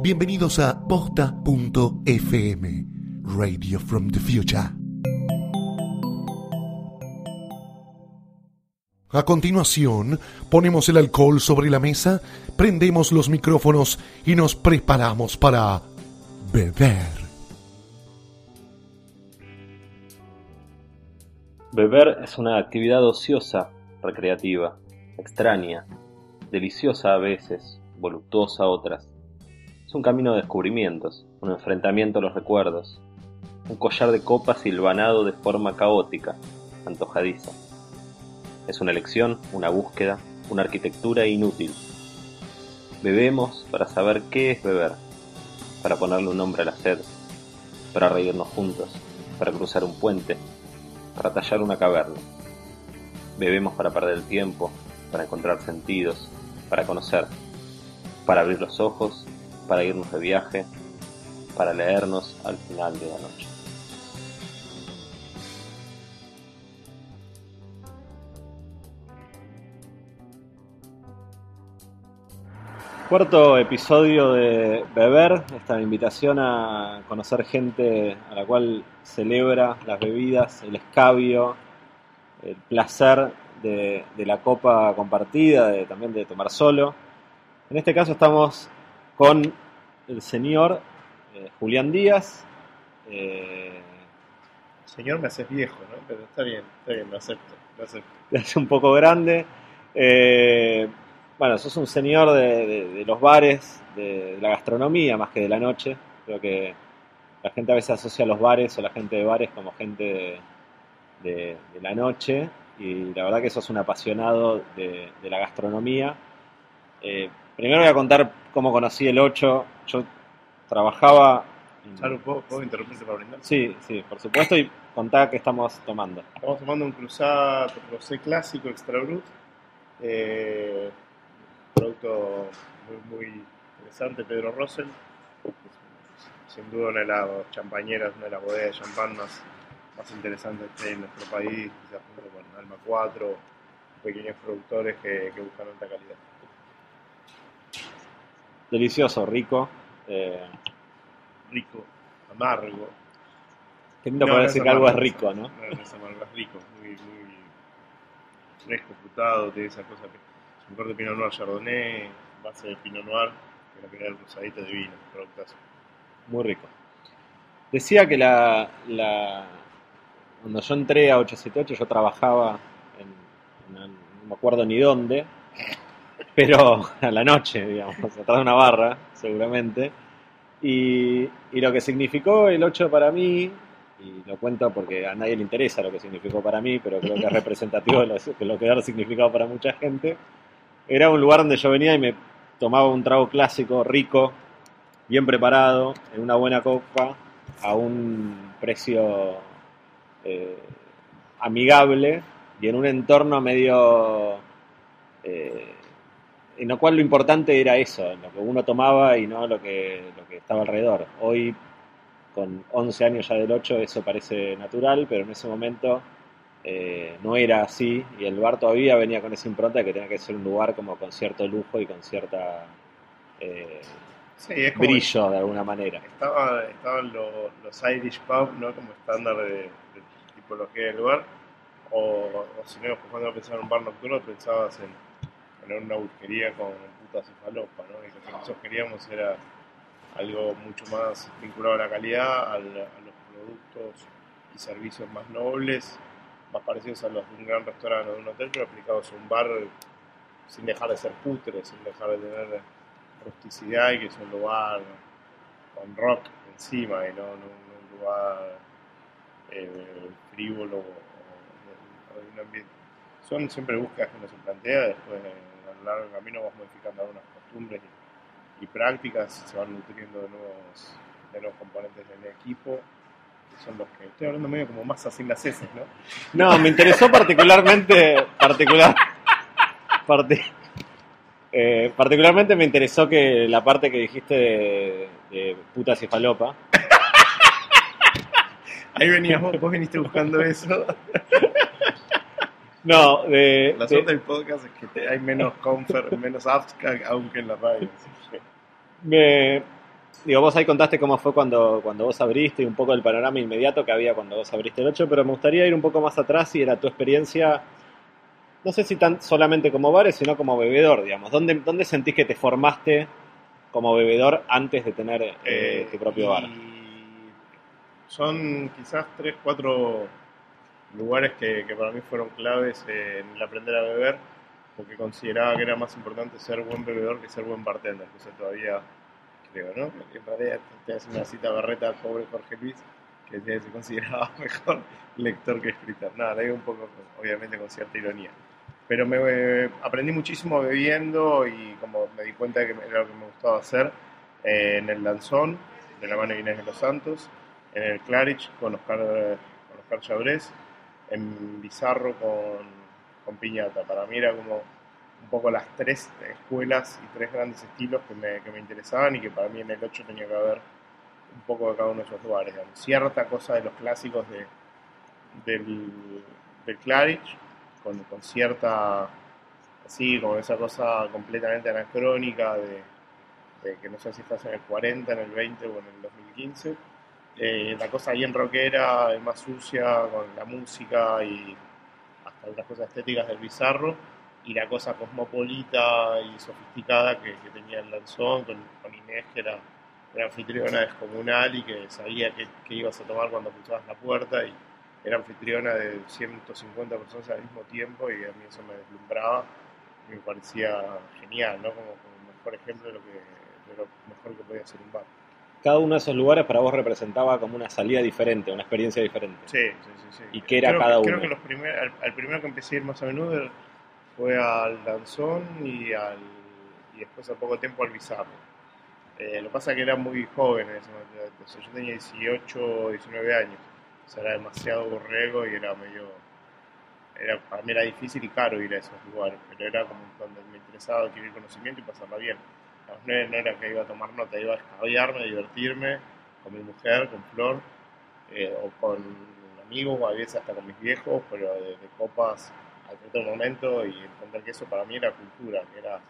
Bienvenidos a posta.fm, Radio from the Future. A continuación, ponemos el alcohol sobre la mesa, prendemos los micrófonos y nos preparamos para beber. Beber es una actividad ociosa, recreativa, extraña, deliciosa a veces, voluptuosa a otras. Es un camino de descubrimientos, un enfrentamiento a los recuerdos, un collar de copas silvanado de forma caótica, antojadiza. Es una elección, una búsqueda, una arquitectura inútil. Bebemos para saber qué es beber, para ponerle un nombre a la sed, para reírnos juntos, para cruzar un puente, para tallar una caverna. Bebemos para perder el tiempo, para encontrar sentidos, para conocer, para abrir los ojos, para irnos de viaje, para leernos al final de la noche. Cuarto episodio de Beber, esta invitación a conocer gente a la cual celebra las bebidas, el escabio, el placer de, de la copa compartida, de, también de tomar solo. En este caso estamos con el señor eh, Julián Díaz. Eh, Señor, me haces viejo, ¿no? Pero está bien, está bien, lo acepto, lo acepto. te hace un poco grande. Eh, bueno, sos un señor de, de- de los bares, de, de la gastronomía más que de la noche. Creo que la gente a veces asocia a los bares o la gente de bares como gente de, la noche. Y la verdad que sos un apasionado de, la gastronomía. Eh, primero voy a contar cómo conocí el 8. Yo trabajaba... Salud, ¿puedo, puedo interrumpirte para brindar? Sí, sí, por supuesto. Y contá qué estamos tomando. Estamos tomando un cruzado rosé clásico extra brut. Eh, producto muy, muy interesante, Pedro Russell. Sin duda una de las champañeras, una de las bodegas de champán más, más interesantes que hay en nuestro país, quizás junto con Alma 4, pequeños productores que, que buscan alta calidad. Delicioso, rico. Eh, Rico, amargo. qué lindo No, poder no decir es que algo es rico, ¿no? No, no es amargo, es rico, muy, muy fresco, frutado, tiene esa cosa que un corte de Pinot Noir Chardonnay, base de Pinot Noir, que la primera rosadita de vino, productazo. Muy rico. Decía que la, la- cuando yo entré a 878 yo trabajaba en, en- no me acuerdo ni dónde, pero a la noche, digamos, atrás de una barra, seguramente. Y, y lo que significó el 8 para mí, y lo cuento porque a nadie le interesa lo que significó para mí, pero creo que es representativo de lo, de lo que haber significado para mucha gente, era un lugar donde yo venía y me tomaba un trago clásico, rico, bien preparado, en una buena copa, a un precio eh, amigable y en un entorno medio eh, en lo cual lo importante era eso, lo que uno tomaba y no lo que, lo que estaba alrededor. Hoy, con 11 años ya del 8, eso parece natural, pero en ese momento eh, no era así y el bar todavía venía con esa impronta de que tenía que ser un lugar como con cierto lujo y con cierta eh, Sí, es como brillo de alguna manera. Estaba, estaban los, los Irish Pub, ¿no? Como estándar de, de tipología del lugar. O, o si no, cuando pensabas en un bar nocturno, pensabas en poner una busquería con putas y falopa, ¿no? Y lo que nosotros queríamos era algo mucho más vinculado a la calidad, al- a los productos y servicios más nobles, más parecidos a los de un gran restaurante o de un hotel, pero aplicados a un bar sin dejar de ser putre, sin dejar de tener rusticidad y que es un lugar con rock encima y no, no- un lugar eh, frívolo o, de un ambiente. Son siempre búsquedas que uno se plantea, después a lo largo del camino vas modificando algunas costumbres y, prácticas, se van nutriendo de nuevos, de nuevos componentes del equipo, son los que estoy hablando medio como más así las heces, ¿no? No, me interesó particularmente, particular, parti- eh, particularmente me interesó que la parte que dijiste de, de putas y falopa. Ahí venías vos, vos viniste buscando eso. No, de, La de- suerte del podcast es que te- hay menos comfort, menos abstract, aunque en la radio. me- digo, vos ahí contaste cómo fue cuando, cuando vos abriste y un poco el panorama inmediato que había cuando vos abriste el 8, pero me gustaría ir un poco más atrás y era tu experiencia, no sé si tan solamente como bares, sino como bebedor, digamos. ¿Dónde, dónde sentís que te formaste como bebedor antes de tener eh, Eh, tu propio y bar? Son quizás tres, cuatro lugares que, que para mí fueron claves en el aprender a beber, porque consideraba que era más importante ser buen bebedor que ser buen bartender. Entonces todavía creo, ¿no? En realidad te hace una cita barreta al pobre Jorge Luis, que que se consideraba mejor lector que escritor. Nada, le digo un poco, con- obviamente con cierta ironía. Pero me aprendí muchísimo bebiendo y como me di cuenta de que era lo que me gustaba hacer eh, en el Lanzón, de la mano de Inés de los Santos, en el Claridge con Oscar, con Oscar Chabrés, en Bizarro con, con Piñata. Para mí era como un poco las tres escuelas y tres grandes estilos que me, que me interesaban y que para mí en el 8 tenía que haber un poco de cada uno de esos lugares. digamos. Cierta cosa de los clásicos de, del, del Claridge, con, con cierta, así, como esa cosa completamente anacrónica de, que no sé si estás en el 40, en el 20 o en el 2015. Eh, la cosa bien rockera, más sucia, con la música y hasta las cosas estéticas del bizarro, y la cosa cosmopolita y sofisticada que, que tenía el Lanzón, con, con Inés, que era una anfitriona descomunal y que sabía qué ibas a tomar cuando cruzabas la puerta, y era anfitriona de 150 personas al mismo tiempo, y a mí eso me deslumbraba y me parecía genial, ¿no? Como, como mejor ejemplo de lo, que, de lo mejor que podía ser un bar. Cada uno de esos lugares para vos representaba como una salida diferente, una experiencia diferente. Sí, sí, sí. sí. ¿Y qué era Creo- cada Creo uno? que los primer, al, al primero que empecé a ir más a menudo fue al Danzón y, al, y después al poco tiempo al Bizarro. Eh, lo que pasa es que era muy joven en o yo tenía 18, 19 años. O sea, era demasiado borrego y era medio... Era, para mí era difícil y caro ir a esos lugares, pero era como donde me interesaba adquirir conocimiento y pasarla bien. Digamos, No era, no era que iba a tomar nota, iba a escabiarme, a divertirme con mi mujer, con Flor, eh, o con amigos, o a veces hasta con mis viejos, pero de, de copas al cierto momento y entender que eso para mí era cultura, que era,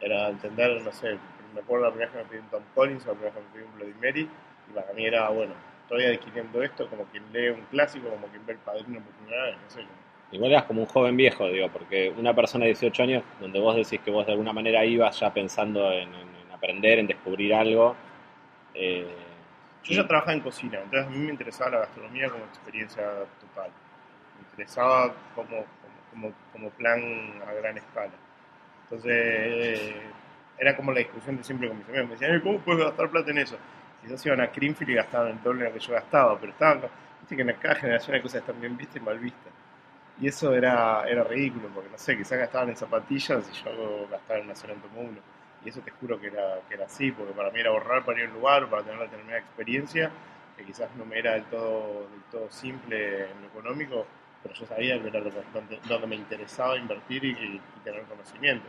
era entender, no sé, me acuerdo la primera vez que me pedí un Tom Collins o la primera vez que me pedí un Bloody Mary, y para mí era, bueno, estoy adquiriendo esto como quien lee un clásico, como quien ve el padrino por primera vez, no sé. Igual eras como un joven viejo, digo, porque una persona de 18 años, donde vos decís que vos de alguna manera ibas ya pensando en, en- en aprender, en descubrir algo. eh, Yo ya trabajaba en cocina, entonces a mí me interesaba la gastronomía como experiencia total. Me interesaba como, como, como, plan a gran escala. Entonces eh, era como la discusión de siempre con mis amigos. Me decían, "Ay, ¿cómo puedes gastar plata en eso? Quizás iban a Greenfield y gastaban el doble de lo que yo gastaba, pero estaban, viste que en cada generación hay cosas que están bien vistas y mal vistas. Y eso era, era ridículo, porque no sé, quizás gastaban en zapatillas y yo gastaba en una tomo uno. Y eso te juro que era, que era así, porque para mí era ahorrar para ir a un lugar, para tener una determinada experiencia, que quizás no me era del todo, del todo simple en lo económico, pero yo sabía que era lo que- donde, donde me interesaba invertir y, y tener conocimiento.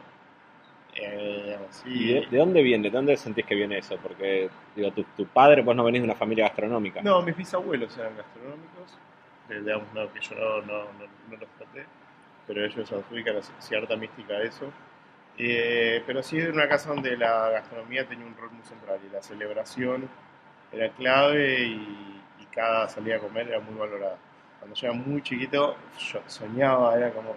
Eh, así, ¿Y de, de dónde viene? ¿De dónde sentís que viene eso? Porque, digo, tu, tu padre, vos no venís de una familia gastronómica. No, mis bisabuelos eran gastronómicos, eh, digamos, no, que yo no, no, no, no los traté, pero ellos adjudican cierta mística a eso. Eh, pero sí era una casa donde la gastronomía tenía un rol muy central y la celebración era clave y, y cada salida a comer era muy valorada. Cuando yo era muy chiquito, yo soñaba, era como.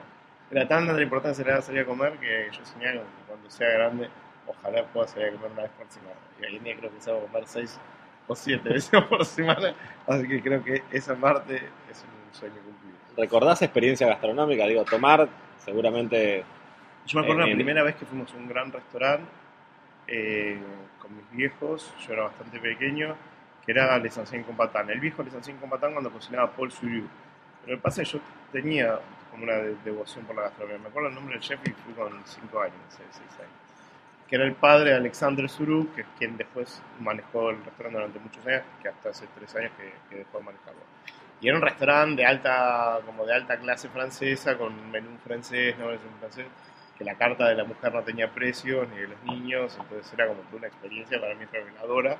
Era tanta la importancia de la salir a comer que yo soñaba con que cuando sea grande, ojalá pueda salir a comer una vez por semana. Y hoy en día creo que salgo a comer seis o siete veces por semana, así que creo que esa parte es un sueño cumplido. ¿Recordás experiencia gastronómica? Digo, tomar seguramente... Yo me acuerdo Eh, la en- primera vez que fuimos a un gran restaurante eh, con mis viejos, yo era bastante pequeño, que era Les Anciens Combatán. El viejo Les Anciens Combatán cuando cocinaba Paul Suriu. Pero es que yo tenía como una de- devoción por la gastronomía. Me acuerdo el nombre del chef y fui con 5 años, 6 años. Que era el padre de Alexander Suru, que es quien después manejó el restaurante durante muchos años, que hasta hace 3 años que, que dejó de manejarlo. Y era un restaurante de alta, como de alta clase francesa, con menú francés, no menú francés, que la carta de la mujer no tenía precios, ni de los niños, entonces era como una experiencia para mí reveladora.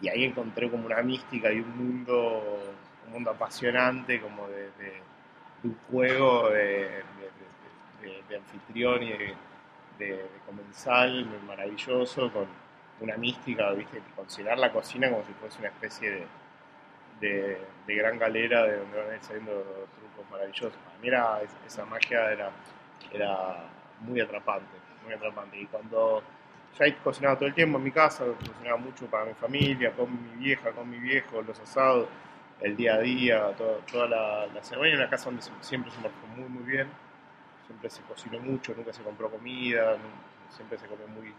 Y ahí encontré como una mística y un mundo, un mundo apasionante, como de, de- un juego de, anfitrión y de, comensal maravilloso, con una mística, ¿viste? considerar la cocina como si fuese una especie de gran galera de donde van a ir saliendo trucos maravillosos. Para mí era, esa magia era, era muy atrapante, muy atrapante. Y cuando ya he cocinado todo el tiempo en mi casa, cocinaba mucho para mi familia, con mi vieja, con mi viejo, los asados, el día a día, todo- toda la, la semana. En una casa donde siempre se marcó muy, muy bien. Siempre se cocinó mucho, nunca se compró comida, siempre se comió muy,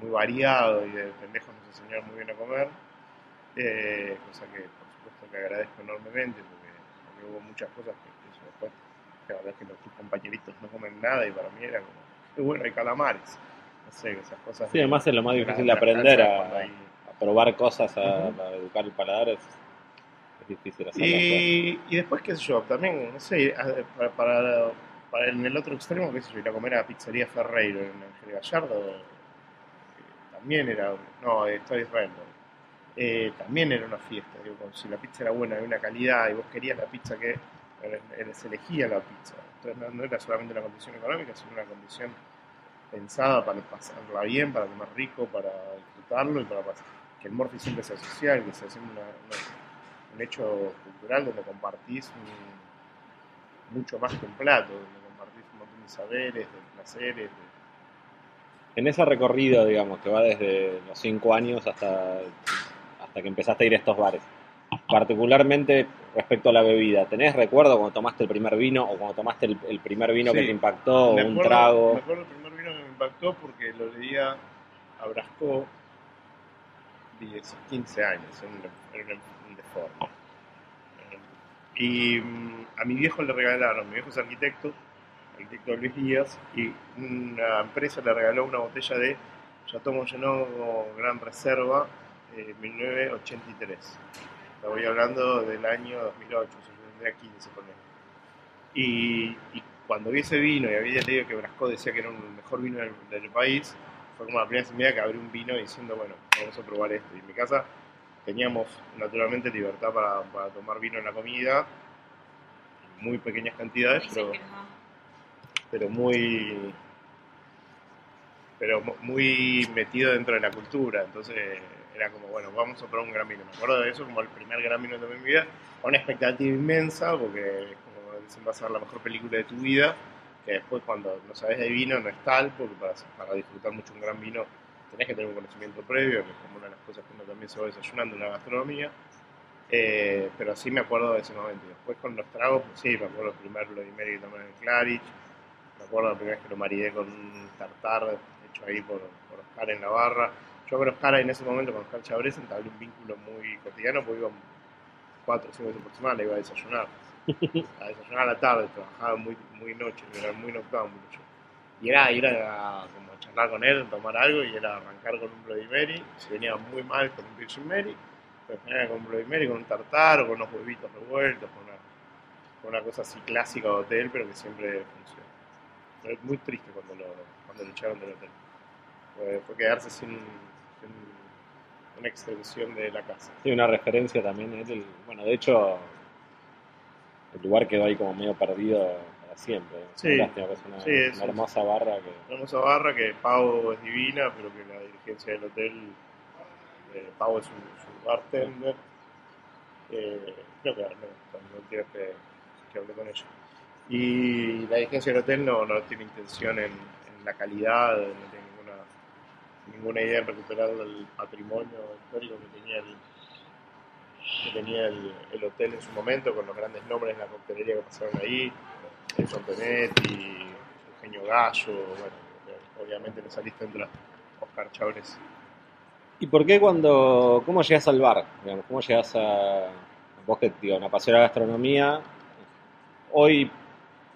muy variado y de pendejos nos enseñaron muy bien a comer. Eh, cosa que por supuesto que agradezco enormemente porque, porque hubo muchas cosas que, que eso después, la verdad es que los tus compañeritos no comen nada y para mí era como, bueno, hay calamares. No sé, esas cosas. Sí, además es lo más difícil de aprender a, cuando hay- a probar cosas, a, educar el paladar. Es, es difícil hacerlo. Y, y después, qué sé yo, también, no sé, para, para, para en el otro extremo, qué sé yo, ir a comer a Pizzería Ferreiro en Ángel Gallardo, eh, también era, no, estoy Israel, no. Eh, también era una fiesta, digo, si la pizza era buena, de una calidad, y vos querías la pizza que eh, se elegía la pizza. Entonces no, no era solamente una condición económica, sino una condición pensada para pasarla bien, para comer rico, para disfrutarlo y para pas- que el Morphy siempre sea social, que sea siempre una- una- un hecho cultural donde compartís un- mucho más que un plato, donde compartís un montón de saberes, de placeres, de- En ese recorrido, digamos, que va desde los 5 años hasta, hasta que empezaste a ir a estos bares, particularmente respecto a la bebida, ¿tenés recuerdo cuando tomaste el primer vino o cuando tomaste el, el primer vino que Sí. te impactó o un trago? Me acuerdo el primer que impactó porque lo leía a Brasco 10, 15 años, en un, un- deforme. Y mm, a mi viejo le regalaron, mi viejo es arquitecto, arquitecto Luis Díaz, y una empresa le regaló una botella de Chateau Mongenot Gran Reserva, eh, 1983. Estoy hablando del año 2008, yo tendría 15 con él. Y, y cuando vi ese vino y había leído que Brasco decía que era el mejor vino del, del país, fue como la primera vida que abrí un vino diciendo, bueno, vamos a probar esto. Y en mi casa teníamos naturalmente libertad para, para tomar vino en la comida, en muy pequeñas cantidades, pero, pero muy pero mu- muy metido dentro de la cultura, entonces era como, bueno, vamos a probar un gran vino. Me acuerdo de eso como el primer gran vino en mi vida, con una expectativa inmensa, porque dicen, va a ser la mejor película de tu vida, que después cuando no sabes de vino no es tal, porque para, disfrutar mucho un gran vino tenés que tener un conocimiento previo, que es como una de las cosas que uno también se va desayunando en la gastronomía. Eh, pero sí me acuerdo de ese momento. Después con los tragos, pues sí, me acuerdo el primer Bloody Mary que tomé en el Claridge, me acuerdo la primera vez que lo maridé con un tartar hecho ahí por, por Oscar en la barra. Yo con Oscar en ese momento, con Oscar Chabrés, entablé un vínculo muy cotidiano, porque iba cuatro o cinco veces por semana, iba a desayunar. A desayunar a la tarde, trabajaba muy, muy noche, era muy noctámbulo yo. Y era ir a como charlar con él, tomar algo, y era arrancar con un Bloody Mary, si venía muy mal con un Virgin Mary, pues venía con un Bloody Mary, con un tartar, o con unos huevitos revueltos, con una, con una cosa así clásica de hotel, pero que siempre funciona. Pero es muy triste cuando lo, cuando lo echaron del hotel. Fue, fue quedarse sin, sin una extensión de la casa. Sí, una referencia también. es el- bueno, de hecho, el lugar quedó ahí como medio perdido para siempre. Sí. Una lástima que es una, Sí, es- una hermosa barra que Una hermosa barra que Pau es divina, pero que la dirigencia del hotel, eh, Pau es su, su bartender. Eh, creo que no, no quiero que, que hable con ella. Y la dirigencia del hotel no, no tiene intención en, en la calidad, no tiene ninguna, ninguna idea en recuperar el patrimonio histórico que tenía el, que tenía el, el hotel en su momento, con los grandes nombres de la coctelería que pasaron ahí, el Sontonetti, Eugenio Gallo, bueno, obviamente le saliste entre Oscar Chávez. ¿Y por qué cuando, cómo llegas al bar? Digamos, ¿Cómo llegas a, vos que, digo, una pasión a la gastronomía, hoy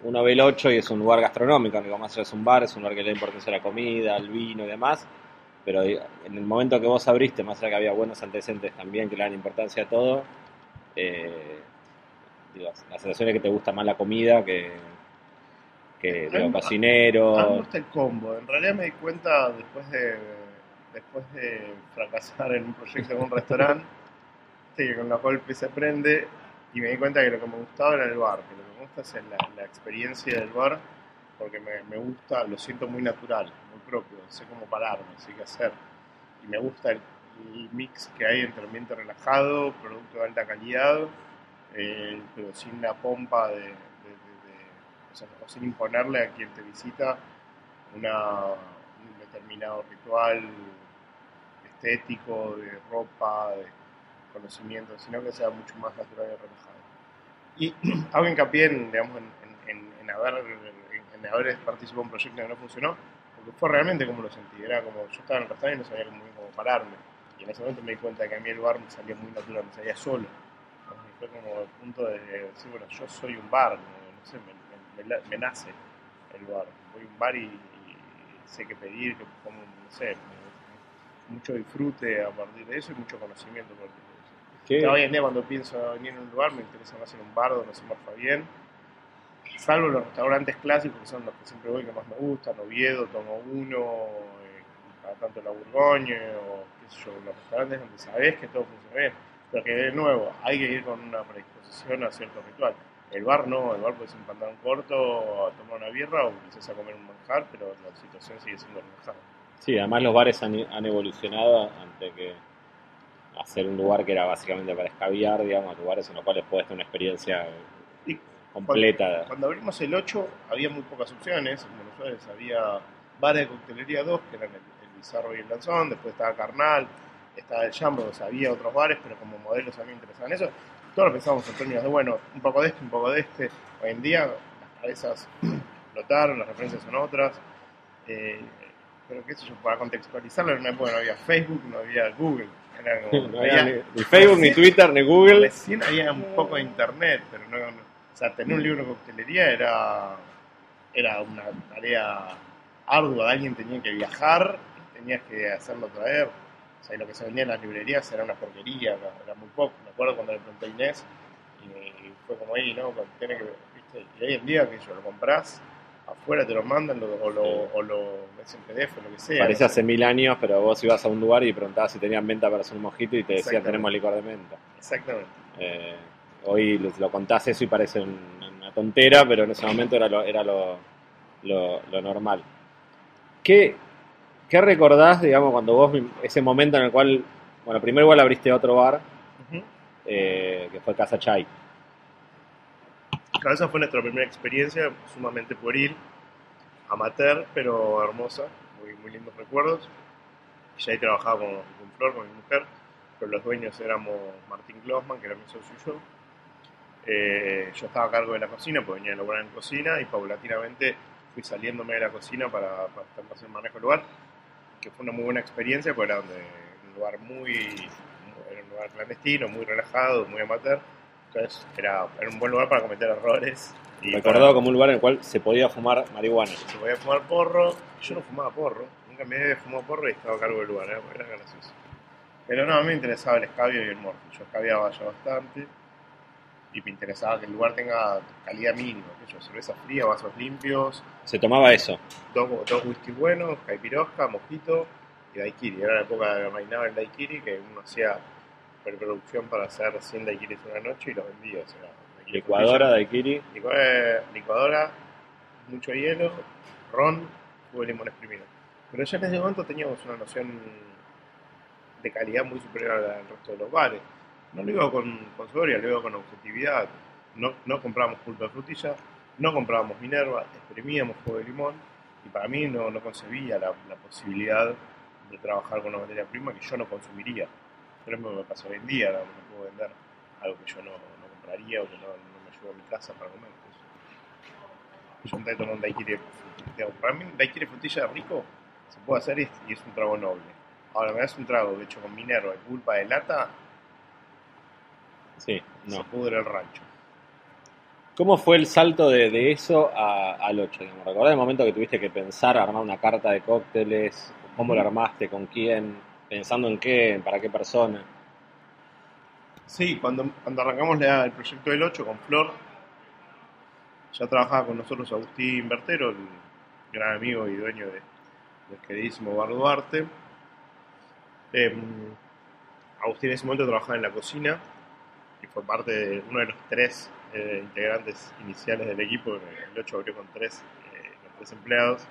uno ve el 8 y es un lugar gastronómico, digo, más allá es un bar, es un lugar que le da importancia a la comida, al vino y demás, pero en el momento que vos abriste, más allá que había buenos antecedentes también que le dan importancia a todo, eh, digo, la sensación es que te gusta más la comida que, que. A mí me gusta el combo. En realidad me di cuenta después de, después de fracasar en un proyecto en un restaurante, viste, que con la golpe se prende, y me di cuenta que lo que me gustaba era el bar, que lo que me gusta es la, la experiencia del bar, porque me, gusta, lo siento muy natural, muy propio, sé cómo pararme, sé qué hacer. Y me gusta el, mix que hay entre ambiente relajado, producto de alta calidad, eh, pero sin la pompa de, o sea, sin imponerle a quien te visita una, un determinado ritual estético, de ropa, de conocimiento, sino que sea mucho más natural y relajado. Y hago hincapié en, digamos, en haber, en, en haber participado en un proyecto que no funcionó, porque fue realmente como lo sentí, era como yo estaba en el restaurante y no sabía cómo, cómo pararme, y en ese momento me di cuenta que a mí el bar me salía muy natural, me salía solo. Fue como el punto de decir, bueno, yo soy un bar, no, no sé, me, me- me me nace el bar. Voy a un bar y, y sé qué pedir, que como, no sé, mucho disfrute a partir de eso y mucho conocimiento a partir de eso. ¿Qué? Ya hoy en día cuando pienso en venir a un lugar me interesa más en un bar donde se morfa bien. Salvo los restaurantes clásicos que son los que siempre voy que más me gustan, Oviedo, Tomo Uno, eh, tanto la Burgoña o qué sé yo, los restaurantes donde sabes que todo funciona bien. Pero que de nuevo, hay que ir con una predisposición a cierto ritual. El bar no, el bar puede ser un pantalón corto, a tomar una birra o quizás a comer un manjar, pero la situación sigue siendo relajada. Sí, además los bares han, han evolucionado ante que hacer un lugar que era básicamente para escabiar, digamos, lugares en los cuales puedes tener una experiencia Y completa. Cuando abrimos el 8 había muy pocas opciones. En Buenos Aires había bares de coctelería 2, que eran el, el Bizarro y el Lanzón, después estaba Carnal, estaba el Jambo, o sea, había otros bares, pero como modelos a mí me interesaban eso. Todos pensábamos en términos de, bueno, un poco de este, un poco de este. Hoy en día las cabezas notaron, las referencias son otras. Eh, pero qué sé yo, para contextualizarlo, en una época no había Facebook, no había Google. Era como- No había ni, ni Facebook, ni Twitter, ni Google. Recién había un poco de internet, pero no, no- o sea, tener un libro de coctelería era, era una tarea ardua, alguien tenía que viajar, tenías que hacerlo traer, o sea, y lo que se vendía en las librerías era una porquería, era, muy poco, me acuerdo cuando le pregunté a Inés, y, fue como ahí, ¿no? Tiene que, ¿viste? Y hoy en día, que yo lo compras, afuera te lo mandan, lo- o, lo, o lo ves en PDF, lo que sea. Parece no sé. hace mil años, pero vos ibas a un lugar y preguntabas si tenían venta para hacer un mojito y te decían tenemos licor de menta. Exactamente. Eh, hoy lo, lo contás eso y parece un- una tontera, pero en ese momento era lo, era lo, lo- lo normal. ¿Qué, ¿Qué recordás, digamos, cuando vos, ese momento en el cual, bueno, primero igual abriste otro bar, eh, que fue Casa Chai? Esa fue nuestra primera experiencia, sumamente pueril, amateur, pero hermosa, muy, muy lindos recuerdos. Ya ahí trabajaba con, con Flor, con mi mujer, pero los dueños éramos Martín Glossman, que era mi socio y yo. Eh, yo estaba a cargo de la cocina, porque venía a laburar en cocina, y paulatinamente fui saliéndome de la cocina para, para en manejo del lugar, que fue una muy buena experiencia, porque era donde, un lugar muy, era un lugar clandestino, muy relajado, muy amateur. Entonces era, era un buen lugar para cometer errores. Y Recordado para- como un lugar en el cual se podía fumar marihuana. se podía fumar porro. Yo no fumaba porro. Nunca me había fumado porro y estaba a cargo del lugar. ¿eh? Era gracioso. Pero no, a mí me interesaba el escabio y el morfi. Yo escabiaba ya bastante. Y me interesaba que el lugar tenga calidad mínima. que yo, cerveza fría, vasos limpios, Se tomaba eso. dos, dos whisky buenos, caipirosca, mojito y daiquiri. Era la época de reinaba el daiquiri que uno hacía preproducción para hacer 100 daiquiris una noche y los vendía. O sea, daiquiri Licuadora, daiquiri. Licuadora, licuadora, mucho hielo, ron, jugo de limón exprimido. Pero ya en ese momento teníamos una noción de calidad muy superior a la del resto de los bares. No lo digo con, con soberbia, lo digo con objetividad. No, no comprábamos pulpa de frutilla, no comprábamos Minerva, exprimíamos jugo de limón y para mí no, no concebía la, la posibilidad de trabajar con una materia prima que yo no consumiría. Pero me pasa hoy en día, no, no puedo vender algo que yo no, no compraría o que no, me llevo a mi casa para comer. Eso. Yo intenté tomar un daiquiri de frutilla. Para mí un daiquiri de frutilla rico se puede hacer y y es un trago noble. Ahora me das un trago hecho con Minerva y pulpa de lata, Sí, se no. pudre el rancho. ¿Cómo fue el salto de, de eso a- al 8? Digamos? ¿Recordás el momento que tuviste que pensar, armar una carta de cócteles? ¿Cómo la armaste? ¿Con quién? ¿Pensando en qué? ¿Para qué persona? Sí, cuando, cuando arrancamos la- el proyecto del 8 con Flor, ya trabajaba con nosotros Agustín Bertero, el gran amigo y dueño de, del queridísimo Bar Duarte. Eh, Agustín en ese momento trabajaba en la cocina fue parte de uno de los tres eh, integrantes iniciales del equipo. El 8 abrió con tres, eh, tres empleados.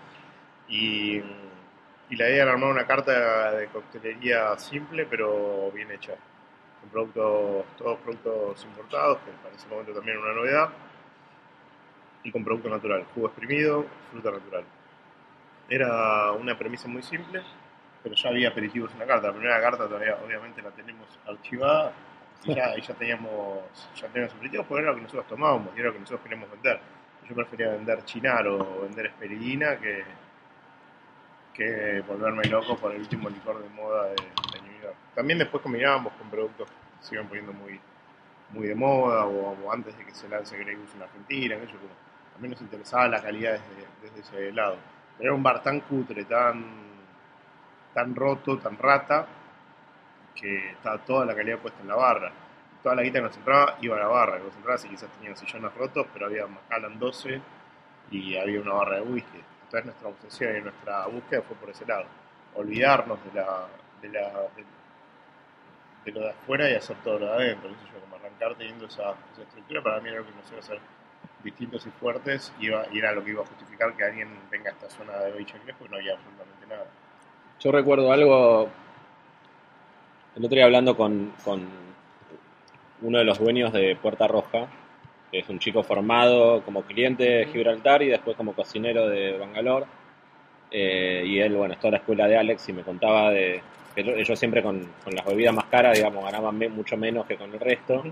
Y, y la idea era armar una carta de coctelería simple pero bien hecha con productos, todos productos importados, que para ese momento también era una novedad, y con producto natural, jugo exprimido, fruta natural. Era una premisa muy simple, pero ya había aperitivos en la carta. La primera carta todavía obviamente la tenemos archivada, y ya, ya teníamos ya teníamos aperitivos, porque era lo que nosotros tomábamos y era lo que nosotros queríamos vender. Yo prefería vender chinar o vender esperidina que, que volverme loco por el último licor de moda de, de New York. También después combinábamos con productos que se iban poniendo muy, muy de moda o, antes de que se lance Grey Goose en Argentina, como también nos interesaba la calidad desde, desde ese lado. Pero era un bar tan cutre, tan, tan roto, tan rata, que estaba toda la calidad puesta en la barra. Toda la guita que nos entraba iba a la barra, que nos entraba y quizás tenían sillones rotos, pero había Macallan 12 y había una barra de whisky. Entonces nuestra obsesión y nuestra búsqueda fue por ese lado. Olvidarnos de la, de la de, de lo de afuera y hacer todo lo de adentro. sé yo, como arrancar teniendo esa, esa estructura para mí era lo que nos iba a hacer distintos y fuertes y, iba- y era lo que iba a justificar que alguien venga a esta zona de Beach porque no había absolutamente nada. Yo recuerdo algo, el otro día hablando con, con uno de los dueños de Puerta Roja, que es un chico formado como cliente de Gibraltar y después como cocinero de Bangalore. Eh, y él, bueno, es toda la escuela de Alex y me contaba de que ellos- siempre con, con las bebidas más caras, digamos, ganaban me- mucho menos que con el resto.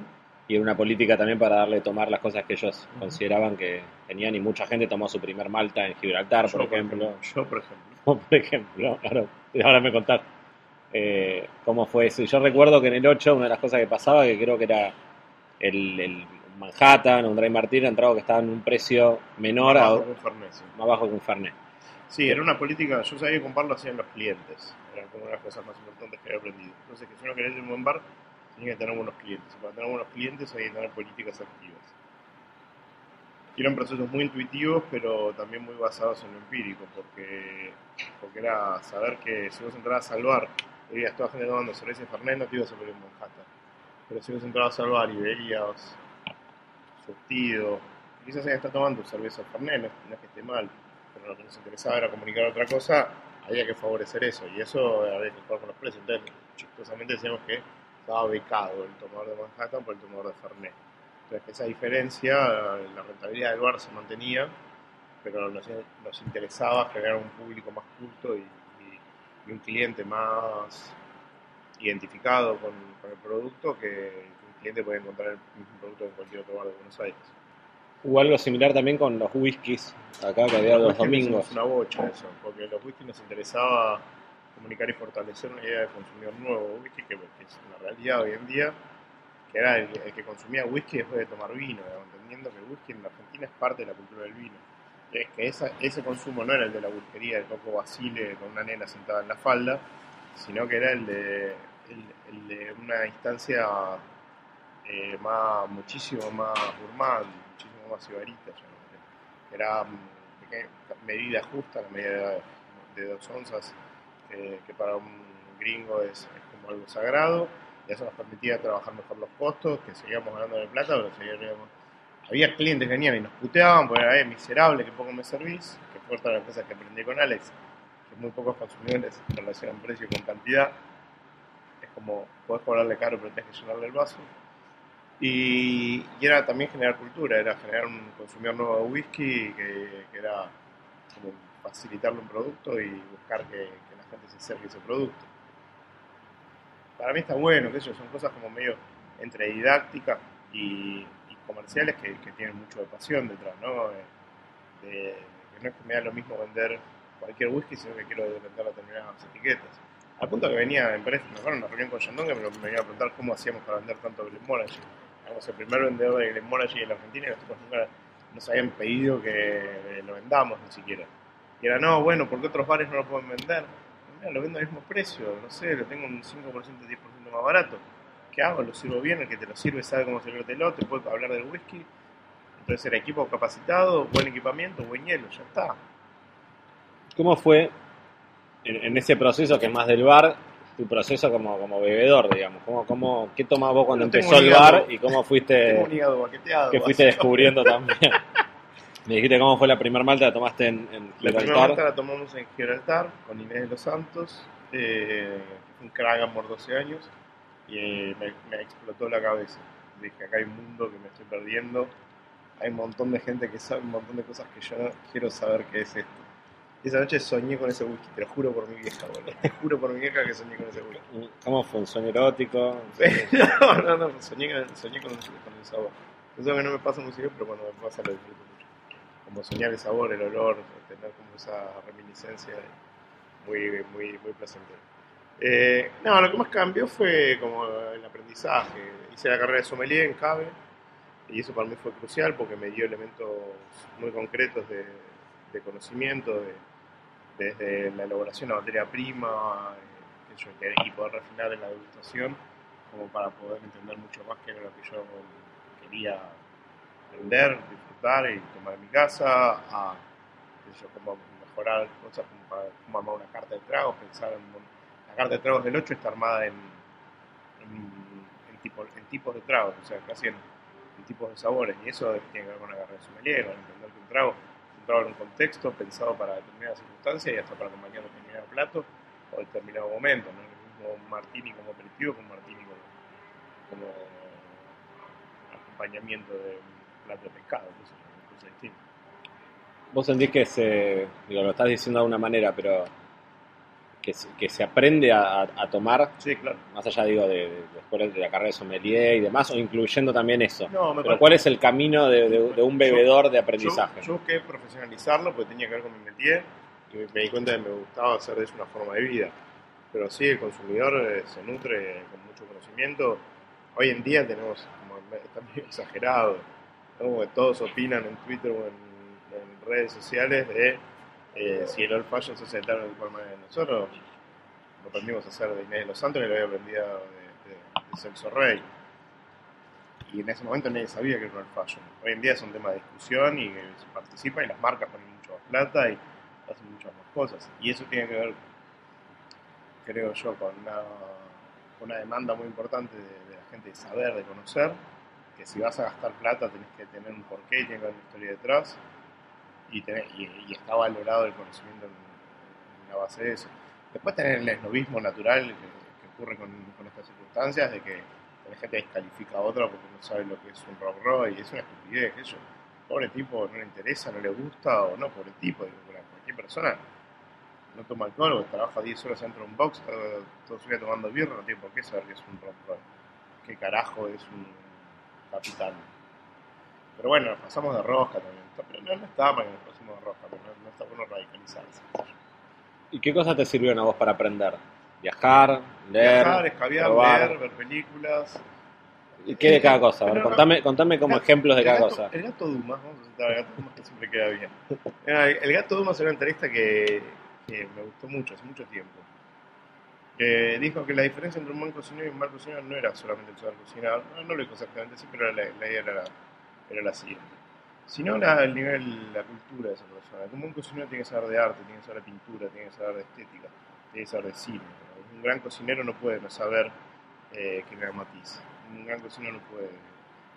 Y era una política también para darle a tomar las cosas que ellos consideraban que tenían y mucha gente tomó su primer malta en Gibraltar, por ejemplo. Yo, por ejemplo. Por ejemplo, ahora, ahora me contás eh, cómo fue eso. Y Yo recuerdo que en el 8 una de las cosas que pasaba, que creo que era el, el Manhattan, un Dry Martini, un trago que estaba en un precio menor, a, Fernet, sí. más bajo que un Fernet. Sí, era una política, yo sabía que con bar lo hacían los clientes, era como una de las cosas más importantes que había aprendido. Entonces, que si uno quería ir a un buen bar, tenía que tener buenos clientes. Y para tener buenos clientes hay que tener políticas activas. Y eran procesos muy intuitivos, pero también muy basados en lo empírico, porque, porque era saber que si vos entrabas al bar y veías toda la gente tomando cerveza y Fernet, no te ibas a ver en Manhattan. Pero si vos entrabas al bar y veías surtido, quizás alguien está tomando cerveza Fernet, no, no es que esté mal, pero lo que nos interesaba era comunicar otra cosa, había que favorecer eso, y eso había que jugar con los precios. Entonces, chistosamente decíamos que estaba becado el tomador de Manhattan por el tomador de Fernet. Entonces, esa diferencia, la rentabilidad del bar se mantenía, pero nos, nos interesaba generar un público más culto y, y- y un cliente más identificado con, con el producto que, un cliente puede encontrar el mismo producto en cualquier otro bar de Buenos Aires. Hubo algo similar también con los whiskies, acá que había los domingos. hicimos una bocha eso, porque los whisky nos interesaba comunicar y fortalecer una idea de consumidor nuevo, whisky que, que es una realidad hoy en día, que era el, el que consumía whisky después de tomar vino, entendiendo que el whisky en la Argentina es parte de la cultura del vino. Es que esa, ese consumo no era el de la whiskería de Coco Basile con una nena sentada en la falda, sino que era el de, el, de una instancia eh, más, muchísimo más gourmand, muchísimo más cibarita. no. Era mm, medida justa, la medida de, dos onzas, que, que para un gringo es, es como algo sagrado, y eso nos permitía trabajar mejor los costos, que seguíamos ganando de plata, pero seguíamos... Había clientes que venían y nos puteaban, porque era "Eh, miserable, que poco me servís, que fue otra de las cosas que aprendí con Alex, que muy pocos consumidores relacionan precio con cantidad. Es como, podés cobrarle caro, pero tenés que llenarle el vaso. Y, y era también generar cultura, era generar un consumidor nuevo de whisky, que, era como facilitarle un producto y buscar que, la gente se acerque a ese producto. Para mí está bueno, que eso son cosas como medio entre didácticas y, y comerciales que, tienen mucho de pasión detrás, ¿no? De- de- no es que me da lo mismo vender cualquier whisky, sino que quiero vender determinadas etiquetas. Al punto que venía en Pérez, me acuerdo una reunión con Yandón que me, venía a preguntar cómo hacíamos para vender tanto Glenmorangie. Éramos el primer vendedor de Glenmorangie en la Argentina y nosotros nunca nos habían pedido que lo vendamos ni siquiera. Y era, no, bueno, porque otros bares no lo pueden vender? Mira, lo vendo al mismo precio, no sé, lo tengo un 5%, 10% más barato. ¿Qué hago? Lo sirvo bien, el que te lo sirve sabe cómo servírtelo, te puede hablar del whisky. Entonces era equipo capacitado, buen equipamiento, buen hielo, ya está. ¿Cómo fue en, en ese proceso que más del bar, tu proceso como, como bebedor, digamos? ¿Cómo, cómo, ¿Qué tomabas vos cuando No empezó el hígado. bar y cómo fuiste, que fuiste descubriendo también? Me dijiste cómo fue la primera malta, la tomaste en, en La primera Gibraltar. malta la tomamos en Gibraltar con Inés de los Santos, eh, un Kragan por 12 años, y eh, me, me explotó la cabeza. Dije, acá hay un mundo que me estoy perdiendo, hay un montón de gente que sabe un montón de cosas que yo no quiero saber qué es esto. Y esa noche soñé con ese whisky, te lo juro por mi vieja, boludo. Te juro por mi vieja que soñé con ese whisky. ¿Cómo fue? ¿Un sueño erótico? no, no, no, soñé, con- soñé con, con el sabor. Eso que no me pasa muy seguido, pero cuando me pasa lo disfruto mucho. Como soñar el sabor, el olor, tener como esa reminiscencia muy, muy, muy placentera. Eh, no, lo que más cambió fue como el aprendizaje. Hice la carrera de sommelier en CABE y eso para mí fue crucial porque me dio elementos muy concretos de, conocimiento, de- desde la elaboración de la materia prima eh, y poder refinar en la degustación como para poder entender mucho más qué era lo que yo quería aprender, disfrutar y tomar en mi casa, a cómo mejorar cosas como para cómo armar una carta de tragos, pensar en un- la carta de tragos del 8 está armada en, en, tipo- en tipos de tragos, o sea, casi en, tipos de sabores, y eso tiene que ver con la carrera de sommelier, con entender que un trago, un trago en un contexto pensado para determinadas circunstancias y hasta para acompañar determinado plato o determinado momento, no es lo mismo martini como aperitivo que un martini como, acompañamiento de un plato de pescado, que es una cosa distinta. Vos sentís que se, digo, lo estás diciendo de alguna manera, pero que se, que se aprende a, a- tomar, Sí, claro. más allá digo de, de, después de la carrera de sommelier y demás, o incluyendo también eso. No, me Pero ¿cuál es el camino de, de- de un bebedor de Yo, aprendizaje? yo busqué profesionalizarlo porque tenía que ver con mi métier y me, me di cuenta que me gustaba hacer de eso una forma de vida. Pero sí, el consumidor eh, se nutre con mucho conocimiento. Hoy en día tenemos, como está medio exagerado, ¿no? Como que todos opinan en Twitter o en, en redes sociales de eh, si el old fashion se hace de tal o de. Nosotros lo aprendimos a hacer de Inés de los Santos y lo había aprendido de, de- de Celso Rey y en ese momento nadie sabía que era un old fashion. Hoy en día es un tema de discusión y se participa y las marcas ponen mucho más plata y hacen muchas más cosas. Y eso tiene que ver, creo yo, con una, demanda muy importante de, de la gente de saber, de conocer, que si vas a gastar plata tenés que tener un porqué y haber una historia detrás y, tener- y, está valorado el conocimiento en, la base de eso. Después tener el esnovismo natural que, ocurre con, estas circunstancias de que la gente descalifica a otra porque no sabe lo que es un rock roll y es una estupidez, eso. Pobre tipo, no le interesa, no le gusta o no, pobre tipo, cualquier persona no toma alcohol o trabaja 10 horas dentro de un box, todo, todo su día tomando birra, no tiene por qué saber que es un rock roll. ¿Qué carajo es un capitán? Pero bueno, nos pasamos de rosca también. Pero no, no está mal que nos pasemos de rosca, pero no, no está bueno radicalizarse. ¿Y qué cosas te sirvieron a vos para aprender? Viajar, leer, Viajar, escabiar, probar. leer, ver películas. ¿Y qué de cada cosa? Ver, no- contame, contame como El- ejemplos de el cada gato- cosa. El gato Dumas, vamos a citar al gato Dumas que siempre queda bien. El gato Dumas era una entrevista que, que me gustó mucho, hace mucho tiempo. Que dijo que la diferencia entre un buen cocinero y un mal cocinero no era solamente el saber cocinar, no, no lo dijo exactamente así, pero la, la idea era la, era la siguiente. Sino la, el nivel, la cultura de esa persona. Que un cocinero tiene que saber de arte, tiene que saber de pintura, tiene que saber de estética, tiene que saber de cine. ¿no? Un gran cocinero no puede no saber eh, que matiz. Un gran cocinero no puede.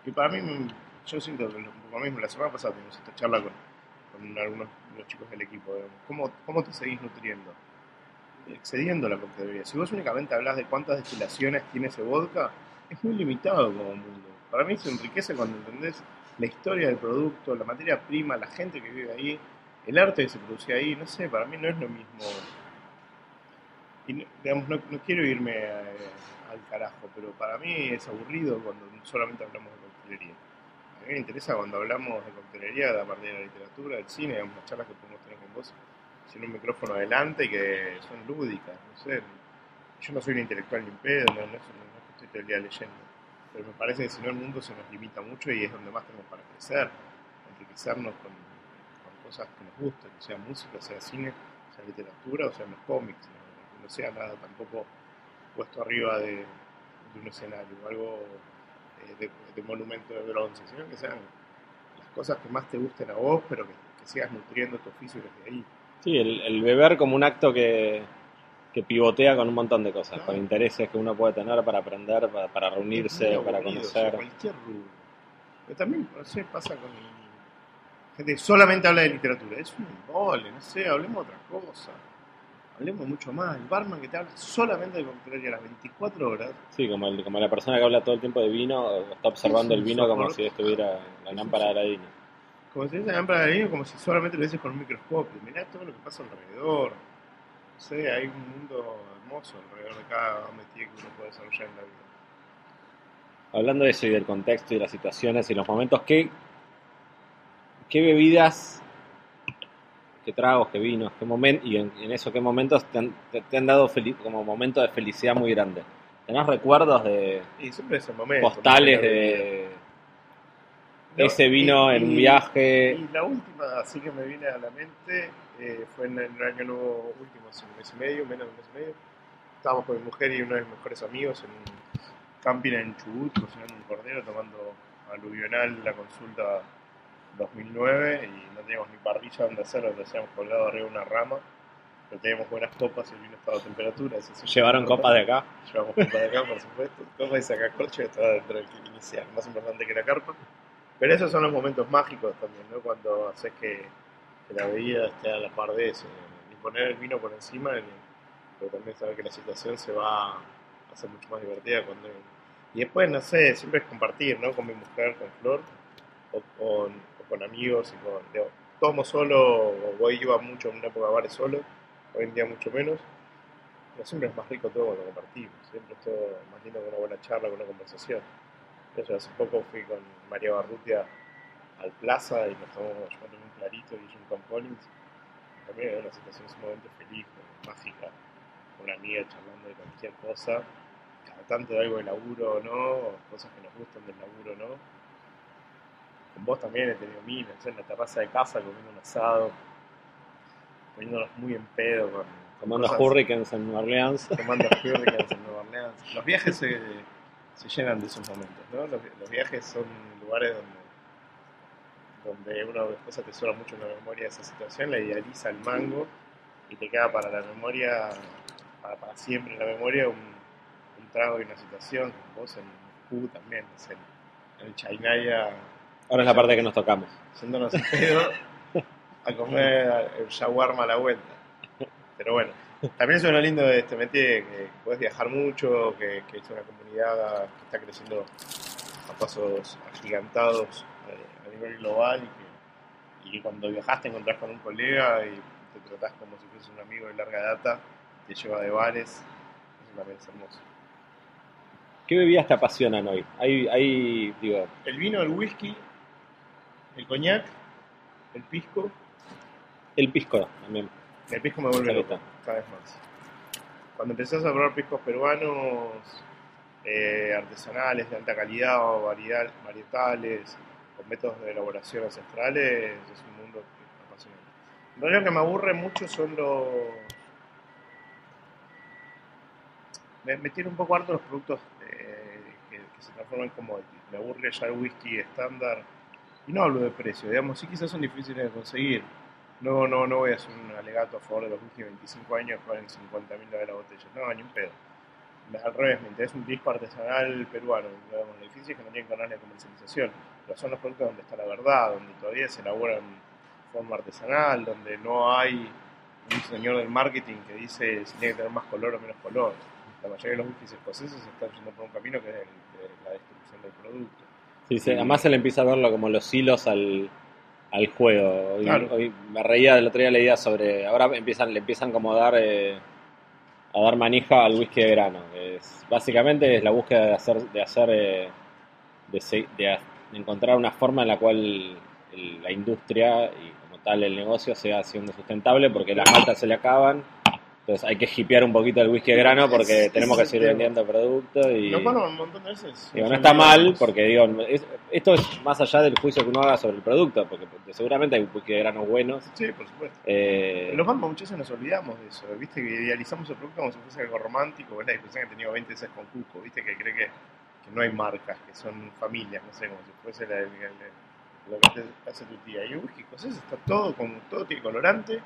Y para mí, yo siento que un poco mismo. La semana pasada tuvimos esta charla con, con algunos los chicos del equipo. ¿Cómo, ¿Cómo te seguís nutriendo? Excediendo la coctelería. Si vos únicamente hablas de cuántas destilaciones tiene ese vodka, es muy limitado como mundo. Para mí se enriquece cuando entendés la historia del producto, la materia prima, la gente que vive ahí, el arte que se produce ahí. No sé, para mí no es lo mismo. Y no, digamos, no, quiero irme eh, al carajo, pero para mí es aburrido cuando solamente hablamos de coctelería. A mí me interesa cuando hablamos de coctelería, de a partir de la literatura, del cine, digamos, las charlas que podemos tener con vos, sin un micrófono adelante y que son lúdicas, no sé. Yo no soy un intelectual ni un pedo, no, no, no estoy todo el día leyendo. Pero me parece que si no el mundo se nos limita mucho y es donde más tenemos para crecer, enriquecernos con, cosas que nos gusten, sea música, sea cine, sea literatura o sean los cómics, ¿no? no sea nada tampoco puesto arriba de, un escenario, algo eh, de, monumento de bronce, sino que sean las cosas que más te gusten a vos, pero que, que sigas nutriendo tu oficio desde ahí. Sí, el beber como un acto que, que pivotea con un montón de cosas, Claro. con intereses que uno puede tener para aprender, para, para reunirse, para aburrido, o sea, conocer. cualquier rubro. Pero también, no sé, pasa con gente que solamente habla de literatura. Es un embole, no sé, hablemos de otra cosa. Hablemos mucho más. El barman que te habla solamente de coctelería a las 24 horas. Sí, como, el- como la persona que habla todo el tiempo de vino, está observando el vino como si estuviera la lámpara de Aladino. Como si esa lámpara de vino, como si solamente lo dices con un microscopio. Mirá todo lo que pasa alrededor. Sé, hay un mundo hermoso alrededor de cada métier que uno puede desarrollar en la vida. Hablando de eso y del contexto y las situaciones y los momentos, ¿qué, qué bebidas, qué tragos, qué vinos, qué momentos, y en, en eso qué momentos te han, te- te han dado como momento de felicidad muy grande? ¿Tenés recuerdos de Y siempre es el momento. postales de ese vino y- en un viaje? Y la última, así que me viene a la mente, eh, fue en el año nuevo último, hace un mes y medio, menos de un mes y medio. Estábamos con mi mujer y uno de mis mejores amigos en un camping en Chubut, cocinando un cordero, tomando aluvional la consulta 2009 y no teníamos ni parrilla donde hacerlo, lo hacíamos colgado arriba de una rama. Pero teníamos buenas copas y el vino estaba a temperatura. eso ¿Llevaron copas de acá? Llevamos copas de acá, por supuesto. Copas y sacacorcho que estaba dentro del kit inicial, más importante que la carpa. Pero esos son los momentos mágicos también, ¿no? Cuando haces que, que la bebida esté a la par de eso. Ni poner el vino por encima, ni- pero también saber que la situación se va a hacer mucho más divertida cuando... Y después, no sé, siempre es compartir, ¿no? Con mi mujer, con Flor, o con, o con amigos, y con... digo, tomo solo, o voy iba mucho en una época a bares solo, hoy en día mucho menos. Pero siempre es más rico todo cuando compartimos, siempre es todo más lindo que una buena charla, con una conversación. Eso, hace poco fui con María Barrutia al Plaza y nos yo tomé un clarito y un Tom Collins. También era una situación sumamente feliz, mágica, con una amiga charlando de cualquier cosa, cada tanto de algo de laburo o no, o cosas que nos gustan del laburo o no. Con vos también he tenido mil, en la terraza de casa comiendo un asado, poniéndonos muy en pedo con Tomando cosas- hurricanes en Nueva Orleans. tomando hurricanes en Nueva Orleans. Los viajes se, se llenan de esos momentos, ¿no? Los, los viajes son lugares donde, donde uno después atesora mucho en la memoria esa situación, la idealiza al mango y te queda para la memoria, para, para siempre en la memoria un, un trago y una situación. Vos en Moscú también, en el Chainaya, Ahora es la parte que nos tocamos. yéndonos en pedo a comer el shawarma a la vuelta. Pero bueno, también eso es lo lindo de este métier, que puedes viajar mucho, que, que es una comunidad que está creciendo a pasos agigantados eh, a nivel global y que, y que cuando viajas te encontrás con un colega y te tratás como si fuese un amigo de larga data, te lleva de bares, eso también es hermoso. ¿Qué bebidas te apasionan hoy? Hay, hay digo, El vino, el whisky, el coñac, el pisco, el pisco también. El pisco me vuelve loco, cada vez más. Cuando empezás a probar piscos peruanos eh, artesanales de alta calidad o variedad- varietales, con métodos de elaboración ancestrales, es un mundo que me apasiona. En realidad lo que me aburre mucho son los... Me, me tiene un poco harto los productos eh, que, que se transforman en commodities. Me aburre ya el whisky estándar. Y no hablo de precio, digamos, sí quizás son difíciles de conseguir. No, no, no voy a hacer un alegato a favor de los últimos 25 años que valen 50 mil dólares la botella. No, ni un pedo. Al revés, me interesa un disco artesanal peruano. Lo difícil es que no tienen canales de comercialización. Pero son los productos donde está la verdad, donde todavía se elaboran de forma artesanal, donde no hay un señor del marketing que dice si tiene que tener más color o menos color. La mayoría de los whiskies escoceses están yendo por un camino que es el de la destrucción del producto. Sí, además se le empieza a verlo como los hilos al, al juego. Hoy, Claro. hoy me reía, el otro día leía sobre. Ahora empiezan, le empiezan como a dar, eh, a dar manija al whisky de verano. que es, básicamente es la búsqueda de hacer, de hacer, eh, de, se- de ha- de encontrar una forma en la cual el- la industria y como tal el negocio sea siendo sustentable, porque las maltas se le acaban Entonces hay que hipear un poquito el whisky de grano porque Es- tenemos que seguir vendiendo productos y Nos pasa un montón de veces. digo, no está mal porque digo, es- esto es más allá del juicio que uno haga sobre el producto, porque seguramente hay whisky de granos buenos. Sí, por supuesto. eh, los bancos muchas veces nos olvidamos de eso, viste que idealizamos el producto como si fuese algo romántico, es la discusión que he tenido 20 veces con Cuco, viste que cree que, que no hay marcas, que son familias, no sé, como si fuese la- el- lo que te hace tu tía. Y whisky escocés está todo, con, todo tiene colorante,